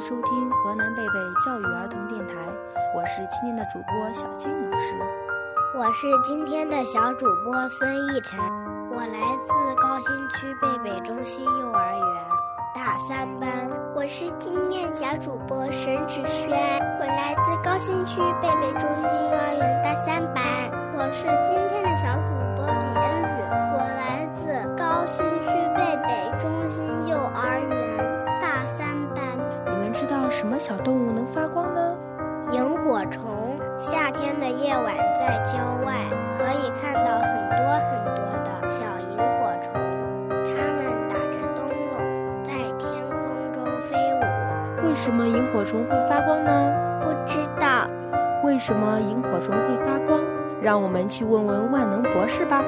收听河南贝贝教育儿童电台，我是今天的主播小静老师，我是今天的小主播孙逸晨，我来自高新区贝贝中心幼儿园大三班，我是今天小主播沈芷萱，我来自高新区贝贝中心幼儿园大三班，我是今天的小主能发光呢？萤火虫。夏天的夜晚，在郊外可以看到很多很多的小萤火虫，它们打着灯笼在天空中飞舞。为什么萤火虫会发光呢？不知道。为什么萤火虫会发光？让我们去问问万能博士吧。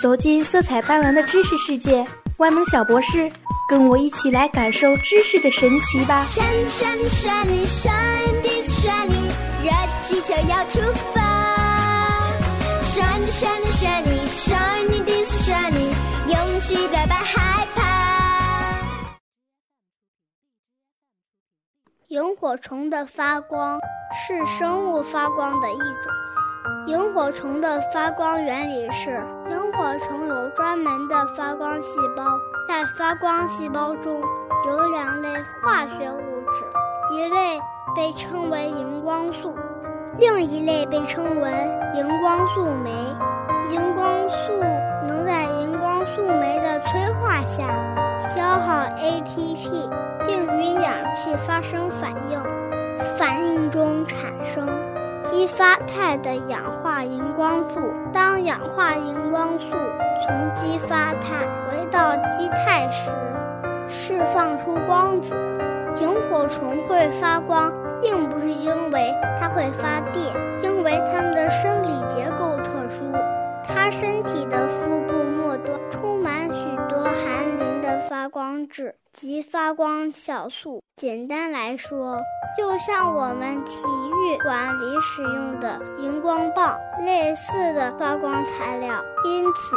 走进色彩斑斓的知识世界，万能小博士。跟我一起来感受知识的神奇吧！Shine shine shine shine this shine，热气球要出发！Shine shine shine shine this shine，勇气代表害怕。萤火虫的发光是生物发光的一种。萤火虫的发光原理是：萤火虫有专门的发光细胞。在发光细胞中有两类化学物质，一类被称为荧光素，另一类被称为荧光素酶。荧光素能在荧光素酶的催化下消耗 ATP，并与氧气发生反应，反应中产生。激发态的氧化荧光素，当氧化荧光素从激发态回到基态时，释放出光子。萤火虫会发光，并不是因为它会发电，因为它们的生理结构特殊，它身体的肤光质及发光酵素。简单来说，就像我们体育馆里使用的荧光棒类似的发光材料，因此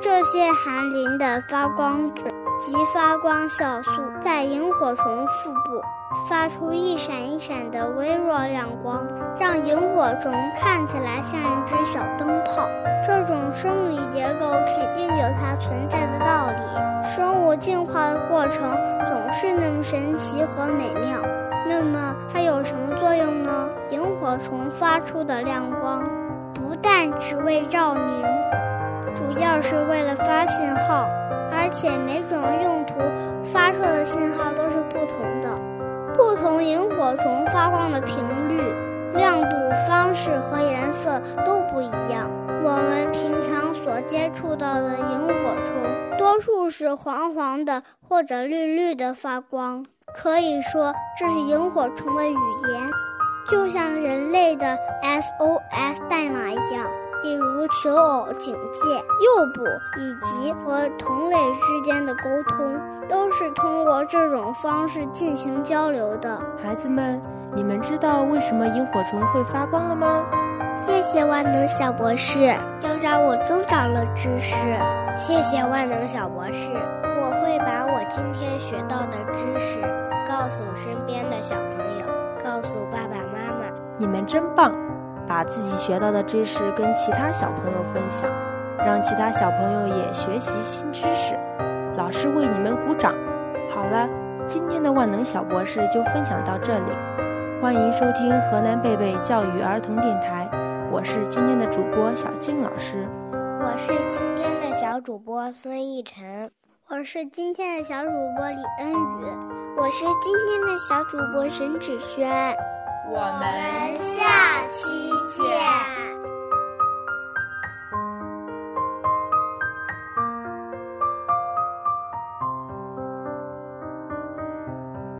这些含磷的发光质及发光酵素在萤火虫腹部发出一闪一闪的微弱亮光，让萤火虫看起来像一只小灯泡。这种生理结构肯定有它存在的道理。生物进化的过程总是那么神奇和美妙。那么它有什么作用呢？萤火虫发出的亮光，不但只为照明，主要是为了发信号，而且每种用途发出的信号都是不同的。不同萤火虫发光的频率、亮、方式和颜色都不一样。我们平常所接触到的萤火虫，多数是黄黄的或者绿绿的发光，可以说这是萤火虫的语言，就像人类的 SOS 代码一样。比如求偶、警戒、诱捕，以及和同类之间的沟通，都是通过这种方式进行交流的。孩子们，你们知道为什么萤火虫会发光了吗？谢谢万能小博士，又让我增长了知识。谢谢万能小博士，我会把我今天学到的知识告诉身边的小朋友，告诉爸爸妈妈。你们真棒，把自己学到的知识跟其他小朋友分享，让其他小朋友也学习新知识。老师为你们鼓掌。好了，今天的万能小博士就分享到这里，欢迎收听河南贝贝教育儿童电台。我是今天的主播小静老师，我是今天的小主播孙逸晨，我是今天的小主播李恩宇，我是今天的小主播沈芷萱，我们下期见。